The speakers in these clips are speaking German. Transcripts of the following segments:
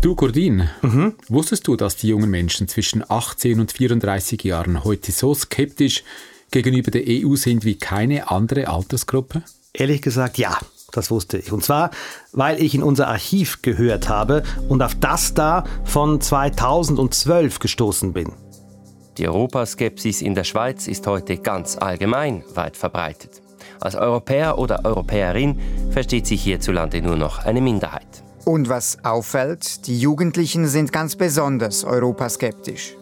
Du, Gordin, mhm. wusstest du, dass die jungen Menschen zwischen 18 und 34 Jahren heute so skeptisch gegenüber der EU sind wie keine andere Altersgruppe? Ehrlich gesagt, ja. Das wusste ich. Und zwar, weil ich in unser Archiv gehört habe und auf das da von 2012 gestoßen bin. Die Europaskepsis in der Schweiz ist heute ganz allgemein weit verbreitet. Als Europäer oder Europäerin versteht sich hierzulande nur noch eine Minderheit. Und was auffällt, die Jugendlichen sind ganz besonders europaskeptisch.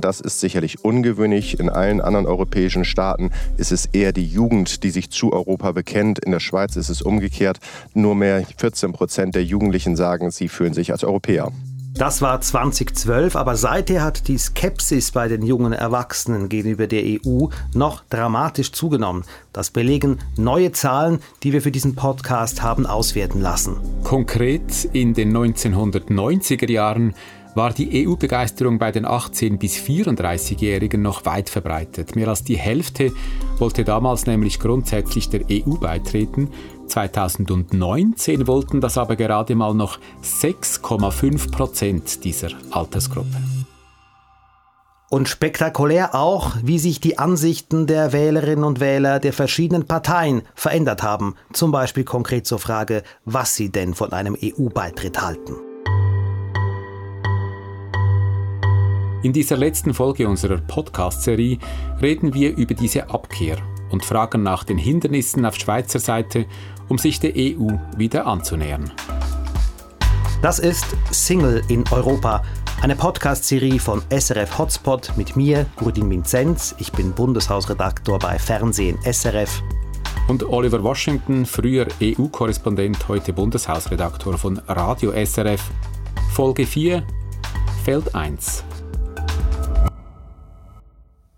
Das ist sicherlich ungewöhnlich. In allen anderen europäischen Staaten ist es eher die Jugend, die sich zu Europa bekennt. In der Schweiz ist es umgekehrt. Nur mehr 14 Prozent der Jugendlichen sagen, sie fühlen sich als Europäer. Das war 2012, aber seither hat die Skepsis bei den jungen Erwachsenen gegenüber der EU noch dramatisch zugenommen. Das belegen neue Zahlen, die wir für diesen Podcast haben auswerten lassen. Konkret in den 1990er Jahren war die EU-Begeisterung bei den 18- bis 34-Jährigen noch weit verbreitet. Mehr als die Hälfte wollte damals nämlich grundsätzlich der EU beitreten. 2019 wollten das aber gerade mal noch 6,5 Prozent dieser Altersgruppe. Und spektakulär auch, wie sich die Ansichten der Wählerinnen und Wähler der verschiedenen Parteien verändert haben. Zum Beispiel konkret zur Frage, was sie denn von einem EU-Beitritt halten. In dieser letzten Folge unserer Podcast-Serie reden wir über diese Abkehr und fragen nach den Hindernissen auf Schweizer Seite, um sich der EU wieder anzunähern. Das ist Single in Europa, eine Podcast-Serie von SRF Hotspot mit mir, Gurdin Minzenz. Ich bin Bundeshausredaktor bei Fernsehen SRF. Und Oliver Washington, früher EU-Korrespondent, heute Bundeshausredaktor von Radio SRF. Folge 4, Feld 1.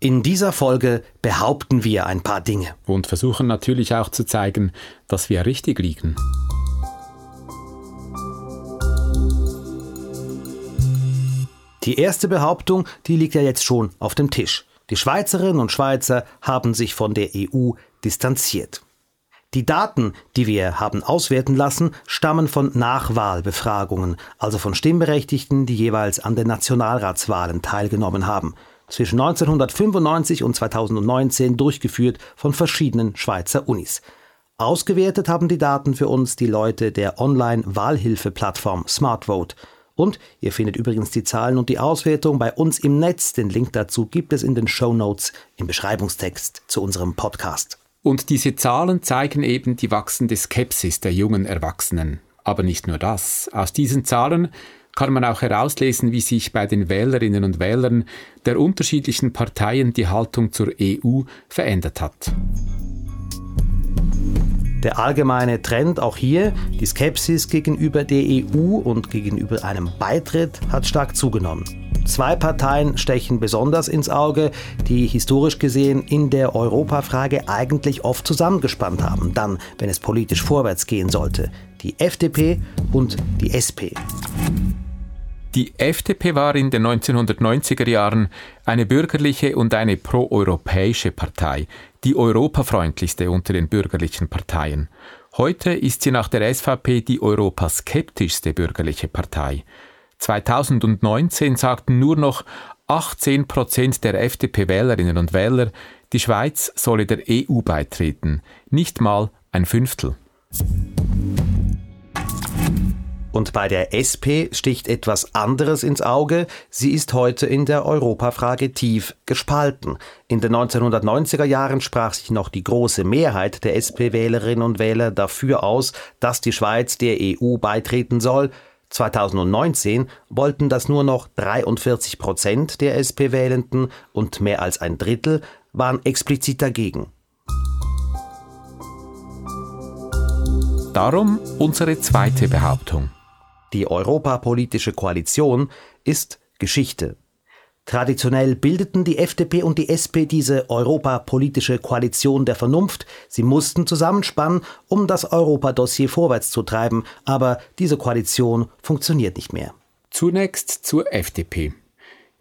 In dieser Folge behaupten wir ein paar Dinge. Und versuchen natürlich auch zu zeigen, dass wir richtig liegen. Die erste Behauptung, die liegt ja jetzt schon auf dem Tisch. Die Schweizerinnen und Schweizer haben sich von der EU distanziert. Die Daten, die wir haben auswerten lassen, stammen von Nachwahlbefragungen, also von Stimmberechtigten, die jeweils an den Nationalratswahlen teilgenommen haben zwischen 1995 und 2019 durchgeführt von verschiedenen Schweizer Unis. Ausgewertet haben die Daten für uns die Leute der Online-Wahlhilfe-Plattform SmartVote. Und ihr findet übrigens die Zahlen und die Auswertung bei uns im Netz. Den Link dazu gibt es in den Show Notes im Beschreibungstext zu unserem Podcast. Und diese Zahlen zeigen eben die wachsende Skepsis der jungen Erwachsenen. Aber nicht nur das. Aus diesen Zahlen kann man auch herauslesen, wie sich bei den Wählerinnen und Wählern der unterschiedlichen Parteien die Haltung zur EU verändert hat. Der allgemeine Trend auch hier, die Skepsis gegenüber der EU und gegenüber einem Beitritt hat stark zugenommen. Zwei Parteien stechen besonders ins Auge, die historisch gesehen in der Europafrage eigentlich oft zusammengespannt haben, dann, wenn es politisch vorwärts gehen sollte. Die FDP und die SP. Die FDP war in den 1990er Jahren eine bürgerliche und eine proeuropäische Partei, die europafreundlichste unter den bürgerlichen Parteien. Heute ist sie nach der SVP die europaskeptischste bürgerliche Partei. 2019 sagten nur noch 18 Prozent der FDP-Wählerinnen und Wähler, die Schweiz solle der EU beitreten, nicht mal ein Fünftel. Und bei der SP sticht etwas anderes ins Auge. Sie ist heute in der Europafrage tief gespalten. In den 1990er Jahren sprach sich noch die große Mehrheit der SP-Wählerinnen und Wähler dafür aus, dass die Schweiz der EU beitreten soll. 2019 wollten das nur noch 43 Prozent der SP-Wählenden und mehr als ein Drittel waren explizit dagegen. Darum unsere zweite Behauptung. Die europapolitische Koalition ist Geschichte. Traditionell bildeten die FDP und die SP diese europapolitische Koalition der Vernunft. Sie mussten zusammenspannen, um das Europadossier vorwärts zu treiben, aber diese Koalition funktioniert nicht mehr. Zunächst zur FDP.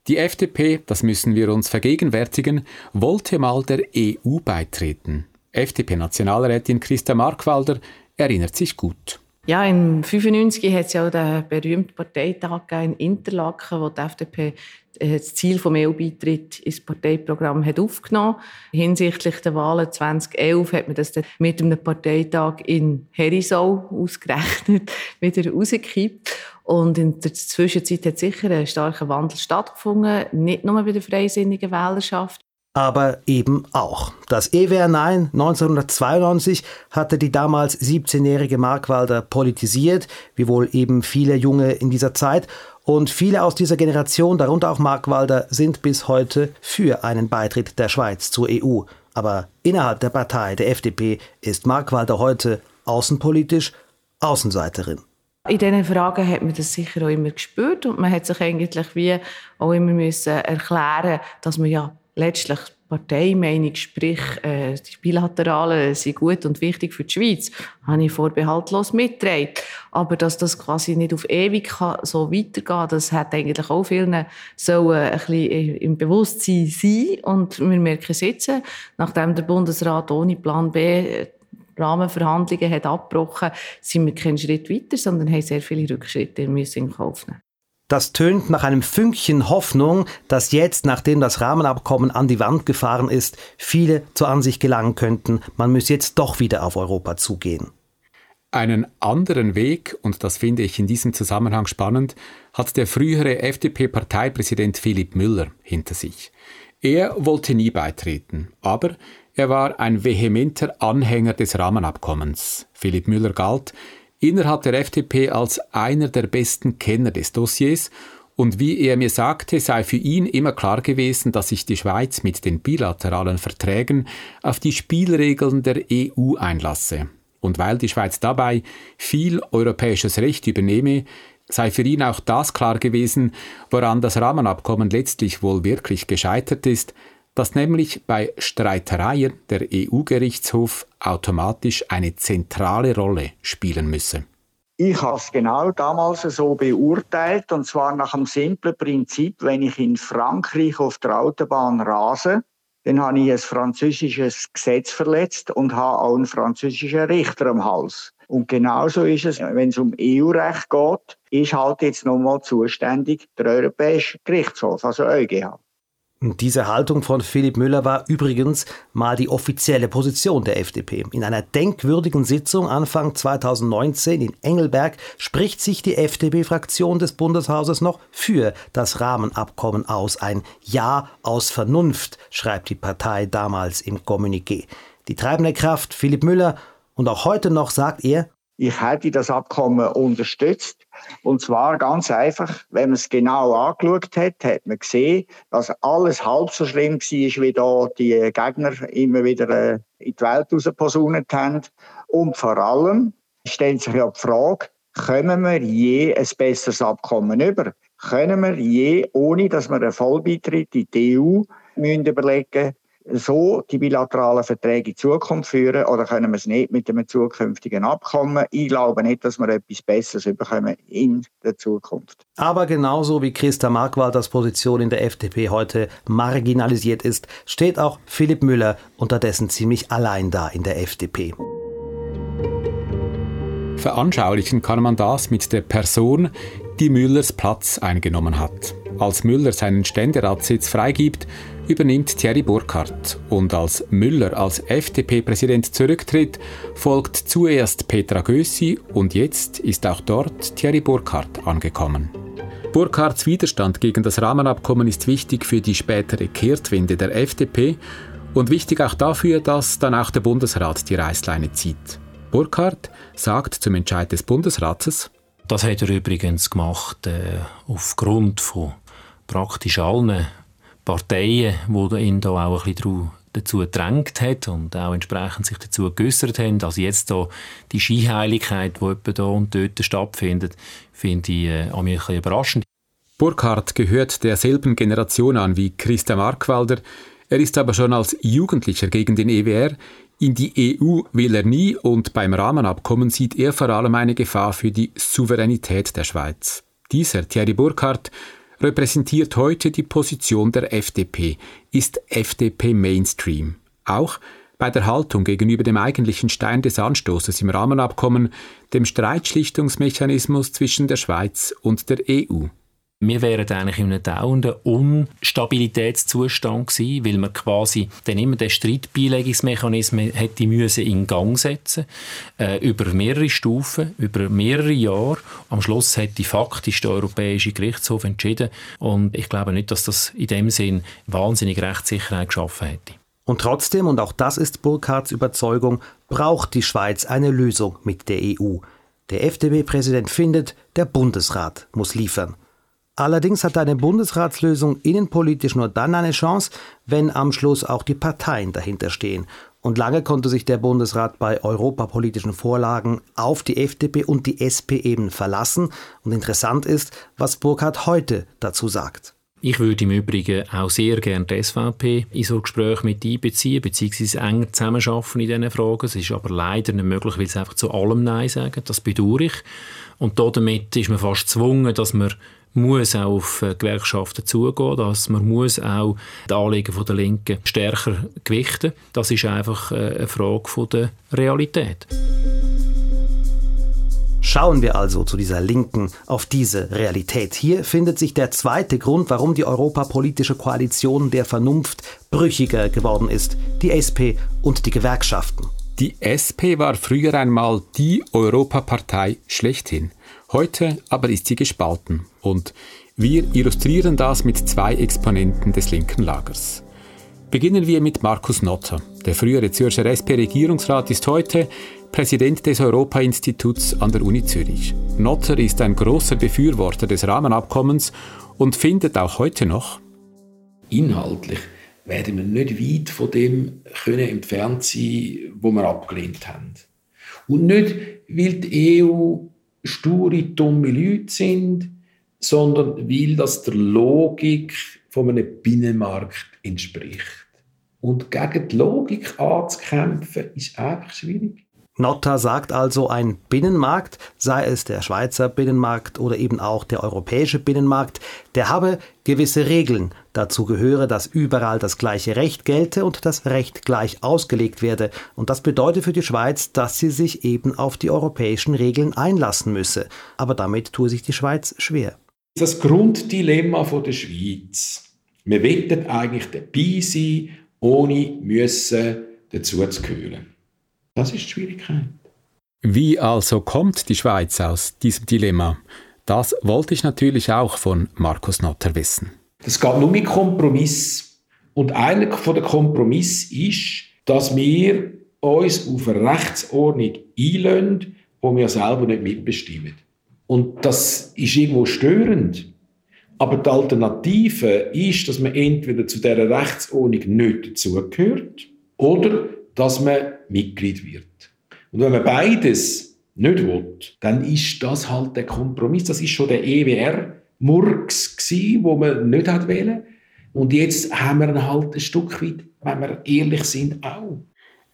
Die FDP, das müssen wir uns vergegenwärtigen, wollte mal der EU beitreten. FDP-Nationalrätin Christa Markwalder erinnert sich gut. Ja, im 95 hat es ja auch den berühmten Parteitag in Interlaken, wo die FDP äh, das Ziel vom EU-Beitritt ins Parteiprogramm hat aufgenommen. Hinsichtlich der Wahlen 2011 hat man das dann mit einem Parteitag in Herisau ausgerechnet wieder rausgekippt. Und in der Zwischenzeit hat sicher ein starker Wandel stattgefunden, nicht nur bei der freisinnigen Wählerschaft, aber eben auch. Das EWR Nein 1992 hatte die damals 17-jährige Markwalder politisiert, wie wohl eben viele Junge in dieser Zeit. Und viele aus dieser Generation, darunter auch Markwalder, sind bis heute für einen Beitritt der Schweiz zur EU. Aber innerhalb der Partei, der FDP, ist Markwalder heute außenpolitisch Außenseiterin. In diesen Fragen hat man das sicher auch immer gespürt und man hat sich eigentlich wie auch immer müssen erklären, dass man ja letztlich Parteimeinung, sprich äh, die Bilateralen sind gut und wichtig für die Schweiz, habe ich vorbehaltlos mitgetragen. Aber dass das quasi nicht auf ewig so weitergehen das hat eigentlich auch vielen so ein bisschen im Bewusstsein sein. Und wir merken jetzt, nachdem der Bundesrat ohne Plan B Rahmenverhandlungen hat abgebrochen, sind wir keinen Schritt weiter, sondern haben sehr viele Rückschritte in Kauf nehmen. Das tönt nach einem Fünkchen Hoffnung, dass jetzt, nachdem das Rahmenabkommen an die Wand gefahren ist, viele zur Ansicht gelangen könnten, man müsse jetzt doch wieder auf Europa zugehen. Einen anderen Weg, und das finde ich in diesem Zusammenhang spannend, hat der frühere FDP-Parteipräsident Philipp Müller hinter sich. Er wollte nie beitreten, aber er war ein vehementer Anhänger des Rahmenabkommens. Philipp Müller galt innerhalb der FDP als einer der besten Kenner des Dossiers und wie er mir sagte, sei für ihn immer klar gewesen, dass sich die Schweiz mit den bilateralen Verträgen auf die Spielregeln der EU einlasse. Und weil die Schweiz dabei viel europäisches Recht übernehme, sei für ihn auch das klar gewesen, woran das Rahmenabkommen letztlich wohl wirklich gescheitert ist, dass nämlich bei Streitereien der EU-Gerichtshof automatisch eine zentrale Rolle spielen müsse. Ich habe es genau damals so beurteilt, und zwar nach dem simplen Prinzip, wenn ich in Frankreich auf der Autobahn rase, dann habe ich ein französisches Gesetz verletzt und habe auch einen französischen Richter am Hals. Und genauso ist es, wenn es um EU-Recht geht, ist halt jetzt nochmal zuständig der Europäische Gerichtshof, also EuGH. Diese Haltung von Philipp Müller war übrigens mal die offizielle Position der FDP. In einer denkwürdigen Sitzung Anfang 2019 in Engelberg spricht sich die FDP-Fraktion des Bundeshauses noch für das Rahmenabkommen aus. Ein Ja aus Vernunft, schreibt die Partei damals im Kommuniqué. Die treibende Kraft Philipp Müller und auch heute noch sagt er, ich hätte das Abkommen unterstützt. Und zwar ganz einfach, wenn man es genau angeschaut hat, hat man gesehen, dass alles halb so schlimm war, wie da die Gegner immer wieder äh, in die Welt rausposaunet haben. Und vor allem stellt sich ja die Frage, können wir je ein besseres Abkommen über? Können wir je, ohne dass wir einen Vollbeitritt in die EU müssen überlegen so die bilateralen Verträge in Zukunft führen oder können wir es nicht mit einem zukünftigen Abkommen? Ich glaube nicht, dass wir etwas Besseres bekommen in der Zukunft. Aber genauso wie Christa Markwalders Position in der FDP heute marginalisiert ist, steht auch Philipp Müller unterdessen ziemlich allein da in der FDP. Veranschaulichen kann man das mit der Person, die Müllers Platz eingenommen hat. Als Müller seinen Ständeratssitz freigibt, übernimmt Thierry Burkhardt und als Müller als FDP-Präsident zurücktritt, folgt zuerst Petra Gössi und jetzt ist auch dort Thierry Burkhardt angekommen. Burkhardts Widerstand gegen das Rahmenabkommen ist wichtig für die spätere Kehrtwende der FDP und wichtig auch dafür, dass dann auch der Bundesrat die Reißleine zieht. Burkhardt sagt zum Entscheid des Bundesrates, das hat er übrigens gemacht äh, aufgrund von praktisch allen Parteien, die ihn da auch ein bisschen dazu gedrängt hat und auch entsprechend sich dazu geäußert haben. Also jetzt da die Skiheiligkeit, die etwa da und dort stattfindet, finde ich äh, ein bisschen überraschend. Burkhardt gehört derselben Generation an wie Christa Markwalder. Er ist aber schon als Jugendlicher gegen den EWR. In die EU will er nie und beim Rahmenabkommen sieht er vor allem eine Gefahr für die Souveränität der Schweiz. Dieser Thierry Burkhardt repräsentiert heute die Position der FDP, ist FDP Mainstream. Auch bei der Haltung gegenüber dem eigentlichen Stein des Anstoßes im Rahmenabkommen, dem Streitschlichtungsmechanismus zwischen der Schweiz und der EU. Wir wären eigentlich in einem dauernden Unstabilitätszustand gewesen, weil man quasi dann immer den Streitbeilegungsmechanismus hätte müssen in Gang setzen äh, über mehrere Stufen, über mehrere Jahre. Am Schluss hätte faktisch der Europäische Gerichtshof entschieden und ich glaube nicht, dass das in dem Sinn wahnsinnig Rechtssicherheit geschaffen hätte. Und trotzdem, und auch das ist Burkhards Überzeugung, braucht die Schweiz eine Lösung mit der EU. Der FDP-Präsident findet, der Bundesrat muss liefern. Allerdings hat eine Bundesratslösung innenpolitisch nur dann eine Chance, wenn am Schluss auch die Parteien dahinter stehen. Und lange konnte sich der Bundesrat bei europapolitischen Vorlagen auf die FDP und die SP eben verlassen. Und interessant ist, was Burkhardt heute dazu sagt. Ich würde im Übrigen auch sehr gerne die SVP in so Gespräche mit einbeziehen, beziehungsweise enger zusammenarbeiten in diesen Fragen. Es ist aber leider nicht möglich, weil sie einfach zu allem Nein sagen. Das bedauere ich. Und damit ist man fast gezwungen, dass man muss auch auf äh, Gewerkschaften zugehen, dass man muss auch die Anliegen der Linken stärker gewichten. Das ist einfach äh, eine Frage der Realität. Schauen wir also zu dieser Linken auf diese Realität. Hier findet sich der zweite Grund, warum die europapolitische Koalition der Vernunft brüchiger geworden ist. Die SP und die Gewerkschaften. Die SP war früher einmal die Europapartei schlechthin. Heute aber ist sie gespalten und wir illustrieren das mit zwei Exponenten des linken Lagers. Beginnen wir mit Markus Notter. Der frühere Zürcher SP-Regierungsrat ist heute Präsident des Europa-Instituts an der Uni Zürich. Notter ist ein großer Befürworter des Rahmenabkommens und findet auch heute noch, inhaltlich werden wir nicht weit von dem können entfernt sein, wo wir abgelehnt haben. Und nicht, weil die EU sture, dumme Leute sind, sondern weil das der Logik von einem Binnenmarkt entspricht. Und gegen die Logik anzukämpfen, ist einfach schwierig. Notta sagt also, ein Binnenmarkt, sei es der Schweizer Binnenmarkt oder eben auch der europäische Binnenmarkt, der habe gewisse Regeln. Dazu gehöre, dass überall das gleiche Recht gelte und das Recht gleich ausgelegt werde. Und das bedeutet für die Schweiz, dass sie sich eben auf die europäischen Regeln einlassen müsse. Aber damit tue sich die Schweiz schwer. Das Grunddilemma der Schweiz. Wir wollen eigentlich dabei sein, ohne müssen dazuzugehören. Das ist die Schwierigkeit. Wie also kommt die Schweiz aus diesem Dilemma? Das wollte ich natürlich auch von Markus Notter wissen. Das geht nur mit Kompromiss. Und einer der Kompromiss ist, dass wir uns auf eine Rechtsordnung einlösen, wo wir selber nicht mitbestimmen. Und das ist irgendwo störend. Aber die Alternative ist, dass man entweder zu dieser Rechtsordnung nicht dazugehört oder dass man Mitglied wird. Und wenn man beides nicht will, dann ist das halt der Kompromiss. Das ist schon der EWR-Murks wo man nicht hat wählen. Und jetzt haben wir ihn halt ein Stück weit, wenn wir ehrlich sind, auch.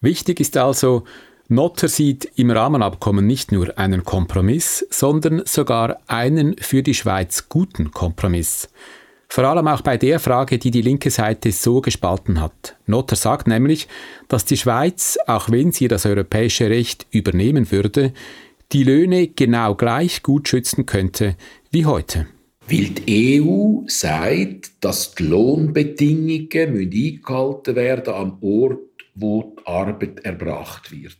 Wichtig ist also, Notter sieht im Rahmenabkommen nicht nur einen Kompromiss, sondern sogar einen für die Schweiz guten Kompromiss. Vor allem auch bei der Frage, die die linke Seite so gespalten hat. Notter sagt nämlich, dass die Schweiz, auch wenn sie das europäische Recht übernehmen würde, die Löhne genau gleich gut schützen könnte wie heute. Weil die EU sagt, dass die Lohnbedingungen eingehalten werden am Ort, wo die Arbeit erbracht wird.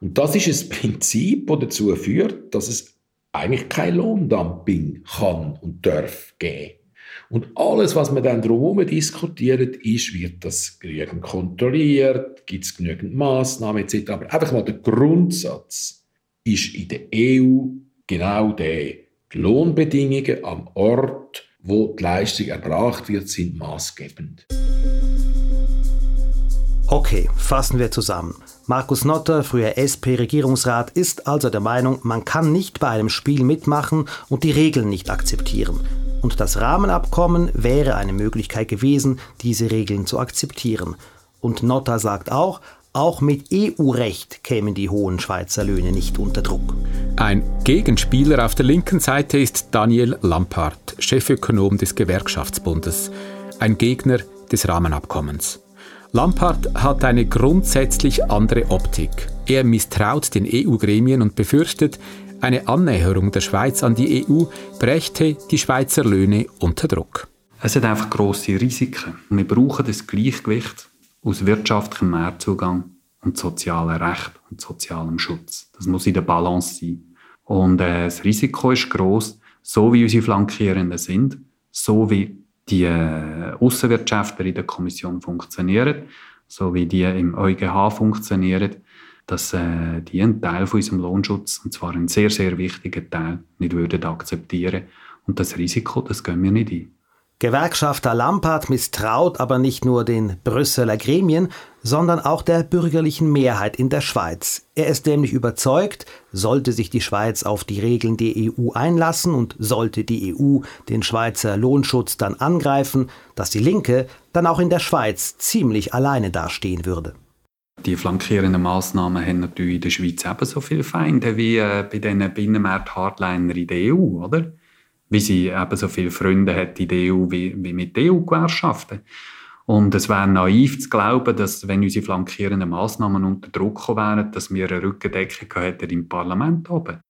Und das ist ein Prinzip, das dazu führt, dass es eigentlich kein Lohndumping kann und darf geben. Und alles, was man dann drumherum diskutiert, ist, wird das genügend kontrolliert, gibt es genügend Massnahmen etc. Aber einfach mal der Grundsatz ist in der EU genau der. Die Lohnbedingungen am Ort, wo die Leistung erbracht wird, sind maßgebend. Okay, fassen wir zusammen. Markus Notter, früher SP-Regierungsrat, ist also der Meinung, man kann nicht bei einem Spiel mitmachen und die Regeln nicht akzeptieren und das Rahmenabkommen wäre eine Möglichkeit gewesen, diese Regeln zu akzeptieren. Und Notta sagt auch, auch mit EU-Recht kämen die hohen Schweizer Löhne nicht unter Druck. Ein Gegenspieler auf der linken Seite ist Daniel Lampard, Chefökonom des Gewerkschaftsbundes, ein Gegner des Rahmenabkommens. Lampard hat eine grundsätzlich andere Optik. Er misstraut den EU-Gremien und befürchtet, eine Annäherung der Schweiz an die EU brächte die Schweizer Löhne unter Druck. Es hat einfach grosse Risiken. Wir brauchen das Gleichgewicht aus wirtschaftlichem Mehrzugang und sozialem Recht und sozialem Schutz. Das muss in der Balance sein. Und äh, das Risiko ist groß, so wie unsere Flankierenden sind, so wie die äh, Außenwirtschaftler in der Kommission funktionieren, so wie die im EuGH funktionieren, dass äh, die einen Teil von unserem Lohnschutz, und zwar einen sehr, sehr wichtigen Teil, nicht würden akzeptieren. Und das Risiko, das gehen wir nicht ein. Gewerkschafter Lampard misstraut aber nicht nur den Brüsseler Gremien, sondern auch der bürgerlichen Mehrheit in der Schweiz. Er ist nämlich überzeugt, sollte sich die Schweiz auf die Regeln der EU einlassen und sollte die EU den Schweizer Lohnschutz dann angreifen, dass die Linke dann auch in der Schweiz ziemlich alleine dastehen würde. Die flankierenden Massnahmen haben natürlich in der Schweiz ebenso viele Feinde wie äh, bei diesen Binnenmarkt-Hardliner in der EU, oder? wie sie eben so viele Freunde hat in der EU wie, wie mit EU-Gewerkschaften. Und es wäre naiv zu glauben, dass, wenn unsere flankierenden Massnahmen unter Druck wären, dass wir eine Rückendeckung hätten im Parlament oben.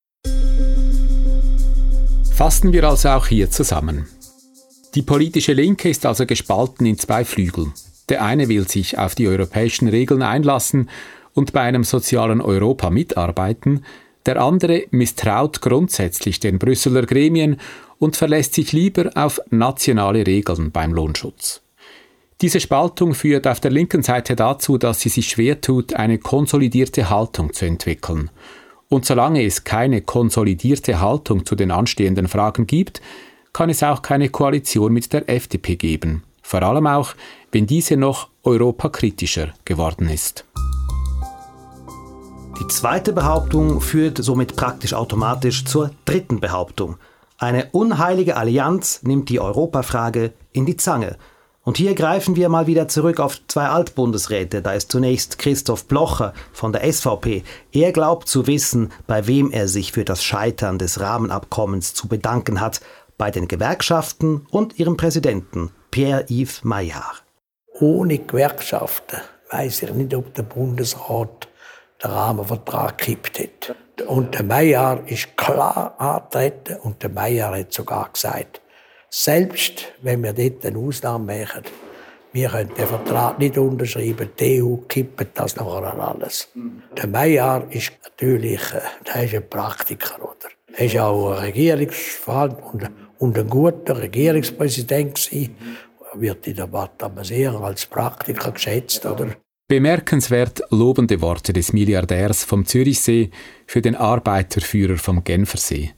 Fassen wir also auch hier zusammen. Die politische Linke ist also gespalten in zwei Flügel. Der eine will sich auf die europäischen Regeln einlassen und bei einem sozialen Europa mitarbeiten, der andere misstraut grundsätzlich den Brüsseler Gremien und verlässt sich lieber auf nationale Regeln beim Lohnschutz. Diese Spaltung führt auf der linken Seite dazu, dass sie sich schwer tut, eine konsolidierte Haltung zu entwickeln. Und solange es keine konsolidierte Haltung zu den anstehenden Fragen gibt, kann es auch keine Koalition mit der FDP geben. Vor allem auch, wenn diese noch europakritischer geworden ist. Die zweite Behauptung führt somit praktisch automatisch zur dritten Behauptung – eine unheilige Allianz nimmt die Europafrage in die Zange. Und hier greifen wir mal wieder zurück auf zwei Altbundesräte. Da ist zunächst Christoph Blocher von der SVP. Er glaubt zu wissen, bei wem er sich für das Scheitern des Rahmenabkommens zu bedanken hat. Bei den Gewerkschaften und ihrem Präsidenten Pierre-Yves Maillard. Ohne Gewerkschaften weiß ich nicht, ob der Bundesrat den Rahmenvertrag gekippt hat. Und der Meyer ist klar angetreten und der Meyer hat sogar gesagt, selbst wenn wir dort eine Ausnahme machen, wir können den Vertrag nicht unterschreiben, die EU kippt das nachher alles. Der Meyer ist natürlich äh, der ist ein Praktiker. Oder? Er war auch ein Regierungsverhandler und ein guter Regierungspräsident. Gewesen. Wird in der Debatte sehr als Praktiker geschätzt. Oder? Bemerkenswert lobende Worte des Milliardärs vom Zürichsee für den Arbeiterführer vom Genfersee.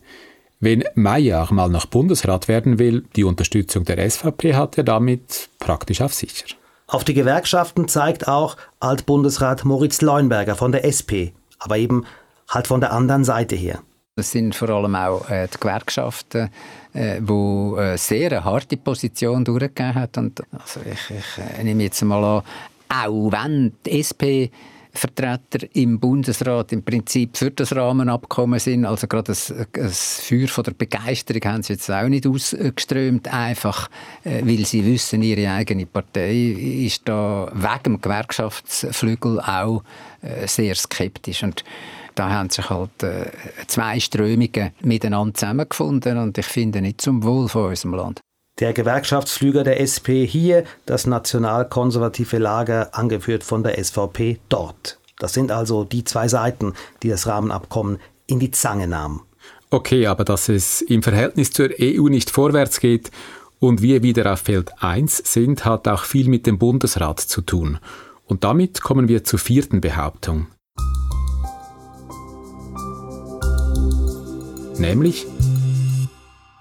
Wenn Maillard mal noch Bundesrat werden will, die Unterstützung der SVP hat er damit praktisch auf sicher. Auf die Gewerkschaften zeigt auch Altbundesrat Moritz Leuenberger von der SP, aber eben halt von der anderen Seite her. Das sind vor allem auch äh, die Gewerkschaften, äh, wo äh, sehr eine harte Position durchgegeben hat. Und also ich, ich äh, nehme jetzt mal an, auch wenn die SP Vertreter im Bundesrat im Prinzip für das Rahmenabkommen sind. Also gerade das, das Feuer von der Begeisterung haben sie jetzt auch nicht ausgeströmt, einfach äh, weil sie wissen, ihre eigene Partei ist da wegen dem Gewerkschaftsflügel auch äh, sehr skeptisch. Und da haben sich halt äh, zwei Strömungen miteinander zusammengefunden und ich finde nicht zum Wohl von unserem Land. Der Gewerkschaftsflüger der SP hier, das nationalkonservative Lager, angeführt von der SVP, dort. Das sind also die zwei Seiten, die das Rahmenabkommen in die Zange nahmen. Okay, aber dass es im Verhältnis zur EU nicht vorwärts geht und wir wieder auf Feld 1 sind, hat auch viel mit dem Bundesrat zu tun. Und damit kommen wir zur vierten Behauptung. Nämlich,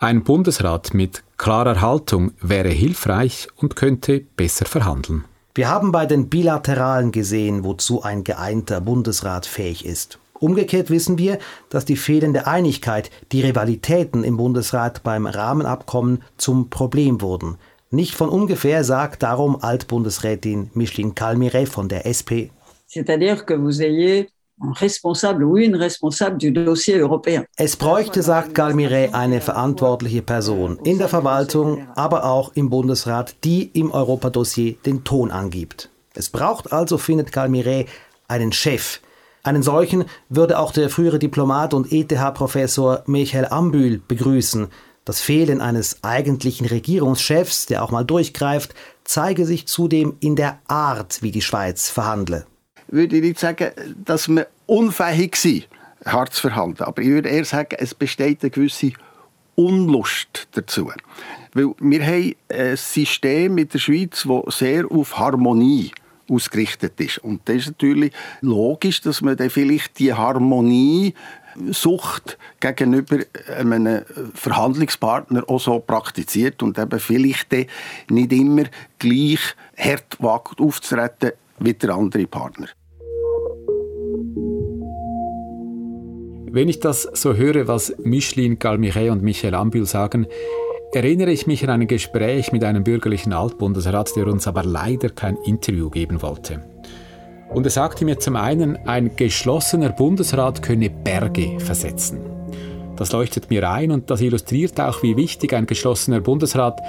ein Bundesrat mit klarer Haltung wäre hilfreich und könnte besser verhandeln. Wir haben bei den Bilateralen gesehen, wozu ein geeinter Bundesrat fähig ist. Umgekehrt wissen wir, dass die fehlende Einigkeit, die Rivalitäten im Bundesrat beim Rahmenabkommen zum Problem wurden. Nicht von ungefähr sagt darum Altbundesrätin Micheline Calmiret von der SP. C'est-à-dire que vous ayez responsable ou une responsable du dossier européen. Es bräuchte, sagt Galmire, eine verantwortliche Person in der Verwaltung, aber auch im Bundesrat, die im Europadossier den Ton angibt. Es braucht also, findet Karl Miret, einen Chef. Einen solchen würde auch der frühere Diplomat und ETH-Professor Michael Ambühl begrüßen. Das Fehlen eines eigentlichen Regierungschefs, der auch mal durchgreift, zeige sich zudem in der Art, wie die Schweiz verhandle. Würde ich nicht sagen, dass wir unfähig sind, hart zu verhandeln. Aber ich würde eher sagen, es besteht eine gewisse Unlust dazu. Weil wir haben ein System in der Schweiz, das sehr auf Harmonie ausgerichtet ist. Und das ist natürlich logisch, dass man dann vielleicht die Harmonie Sucht gegenüber einem Verhandlungspartner auch so praktiziert und eben vielleicht nicht immer gleich hart wagt aufzutreten wie der andere Partner. Wenn ich das so höre, was Micheline Galmiret und Michael Ambül sagen, erinnere ich mich an ein Gespräch mit einem bürgerlichen Altbundesrat, der uns aber leider kein Interview geben wollte. Und er sagte mir zum einen, ein geschlossener Bundesrat könne Berge versetzen. Das leuchtet mir ein und das illustriert auch, wie wichtig ein geschlossener Bundesrat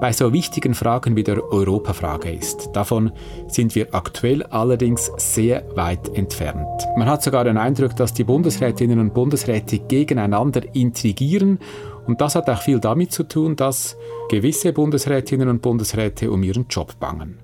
bei so wichtigen Fragen wie der Europafrage ist. Davon sind wir aktuell allerdings sehr weit entfernt. Man hat sogar den Eindruck, dass die Bundesrätinnen und Bundesräte gegeneinander intrigieren und das hat auch viel damit zu tun, dass gewisse Bundesrätinnen und Bundesräte um ihren Job bangen.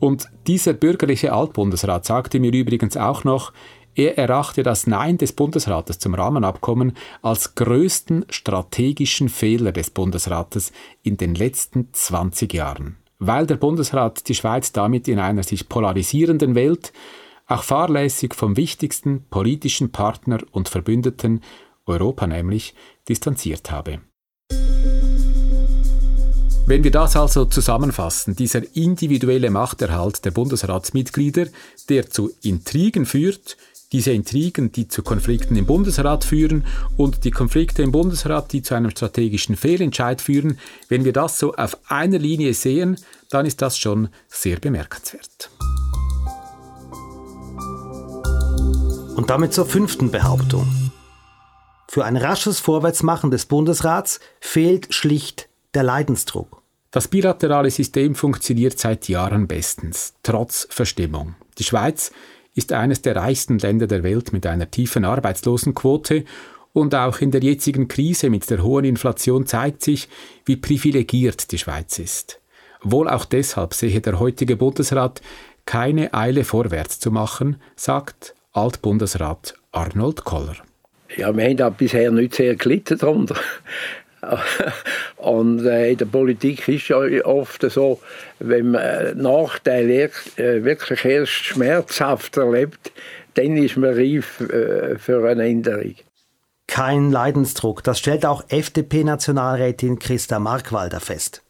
Und dieser bürgerliche Altbundesrat sagte mir übrigens auch noch, er erachte das Nein des Bundesrates zum Rahmenabkommen als größten strategischen Fehler des Bundesrates in den letzten 20 Jahren, weil der Bundesrat die Schweiz damit in einer sich polarisierenden Welt auch fahrlässig vom wichtigsten politischen Partner und Verbündeten, Europa nämlich, distanziert habe. Wenn wir das also zusammenfassen, dieser individuelle Machterhalt der Bundesratsmitglieder, der zu Intrigen führt, diese Intrigen, die zu Konflikten im Bundesrat führen und die Konflikte im Bundesrat, die zu einem strategischen Fehlentscheid führen, wenn wir das so auf einer Linie sehen, dann ist das schon sehr bemerkenswert. Und damit zur fünften Behauptung. Für ein rasches Vorwärtsmachen des Bundesrats fehlt schlicht der Leidensdruck. Das bilaterale System funktioniert seit Jahren bestens, trotz Verstimmung. Die Schweiz ist eines der reichsten Länder der Welt mit einer tiefen Arbeitslosenquote und auch in der jetzigen Krise mit der hohen Inflation zeigt sich, wie privilegiert die Schweiz ist. Wohl auch deshalb sehe der heutige Bundesrat keine Eile vorwärts zu machen, sagt Altbundesrat Arnold Koller. Ja, wir haben da bisher nicht sehr gelitten darunter. Und äh, in der Politik ist ja oft so, wenn man Nachteile äh, wirklich erst schmerzhaft erlebt, dann ist man reif äh, für eine Änderung. Kein Leidensdruck, das stellt auch FDP-Nationalrätin Christa Markwalder fest.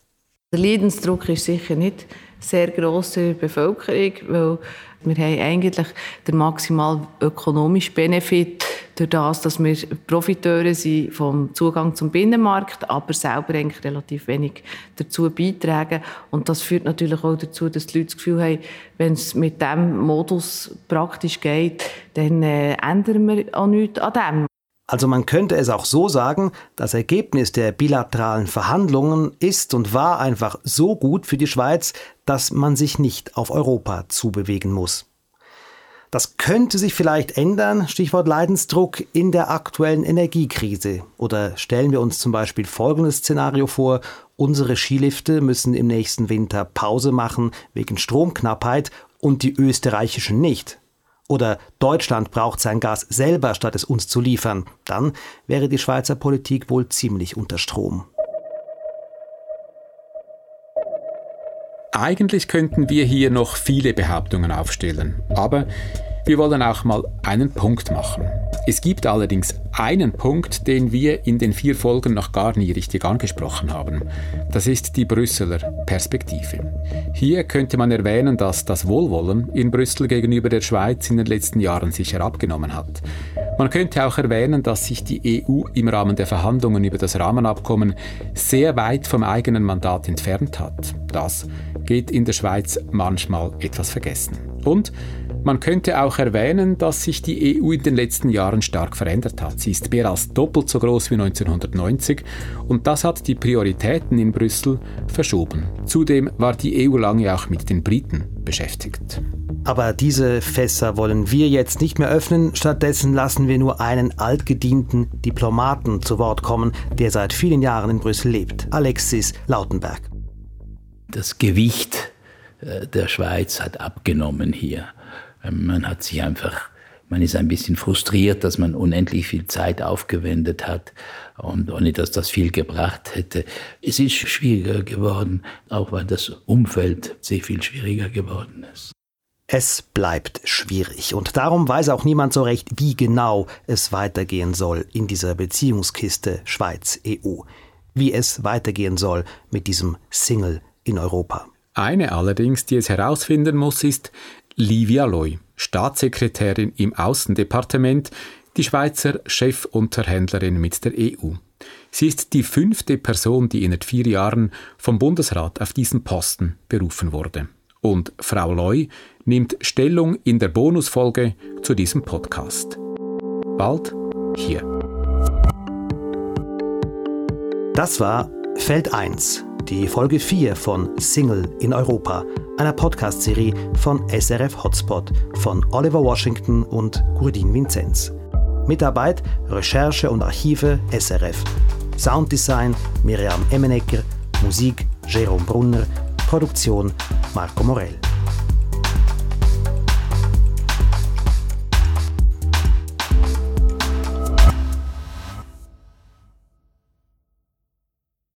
Der Leidensdruck ist sicher nicht sehr gross in der Bevölkerung, weil wir haben eigentlich den maximal ökonomischen Benefit durch das, dass wir Profiteure sind vom Zugang zum Binnenmarkt, aber selber eigentlich relativ wenig dazu beitragen. Und das führt natürlich auch dazu, dass die Leute das Gefühl haben, wenn es mit diesem Modus praktisch geht, dann äh, ändern wir auch nichts an dem. Also man könnte es auch so sagen, das Ergebnis der bilateralen Verhandlungen ist und war einfach so gut für die Schweiz, dass man sich nicht auf Europa zubewegen muss. Das könnte sich vielleicht ändern, Stichwort Leidensdruck, in der aktuellen Energiekrise. Oder stellen wir uns zum Beispiel folgendes Szenario vor, unsere Skilifte müssen im nächsten Winter Pause machen wegen Stromknappheit und die österreichischen nicht. Oder Deutschland braucht sein Gas selber, statt es uns zu liefern. Dann wäre die Schweizer Politik wohl ziemlich unter Strom. Eigentlich könnten wir hier noch viele Behauptungen aufstellen, aber wir wollen auch mal einen Punkt machen. Es gibt allerdings einen Punkt, den wir in den vier Folgen noch gar nie richtig angesprochen haben. Das ist die Brüsseler Perspektive. Hier könnte man erwähnen, dass das Wohlwollen in Brüssel gegenüber der Schweiz in den letzten Jahren sicher abgenommen hat. Man könnte auch erwähnen, dass sich die EU im Rahmen der Verhandlungen über das Rahmenabkommen sehr weit vom eigenen Mandat entfernt hat. Das geht in der Schweiz manchmal etwas vergessen. Und Man könnte auch erwähnen, dass sich die EU in den letzten Jahren stark verändert hat. Sie ist mehr als doppelt so groß wie 1990 und das hat die Prioritäten in Brüssel verschoben. Zudem war die EU lange auch mit den Briten beschäftigt. Aber diese Fässer wollen wir jetzt nicht mehr öffnen. Stattdessen lassen wir nur einen altgedienten Diplomaten zu Wort kommen, der seit vielen Jahren in Brüssel lebt. Alexis Lautenberg. Das Gewicht äh, der Schweiz hat abgenommen hier. Ähm, man hat sich einfach, man ist ein bisschen frustriert, dass man unendlich viel Zeit aufgewendet hat und ohne dass das viel gebracht hätte. Es ist schwieriger geworden, auch weil das Umfeld sehr viel schwieriger geworden ist. Es bleibt schwierig und darum weiß auch niemand so recht, wie genau es weitergehen soll in dieser Beziehungskiste Schweiz-EU. Wie es weitergehen soll mit diesem Single in Europa. Eine allerdings, die es herausfinden muss, ist Livia Loy, Staatssekretärin im Außendepartement, die Schweizer Chefunterhändlerin mit der EU. Sie ist die fünfte Person, die in vier Jahren vom Bundesrat auf diesen Posten berufen wurde. Und Frau Loy nimmt Stellung in der Bonusfolge zu diesem Podcast. Bald hier. Das war Feld 1, die Folge 4 von Single in Europa, einer Podcast-Serie von SRF Hotspot von Oliver Washington und Gurdin Vinzenz. Mitarbeit, Recherche und Archive SRF. Sounddesign Miriam Emmenecker, Musik Jerome Brunner, Produktion Marco Morell.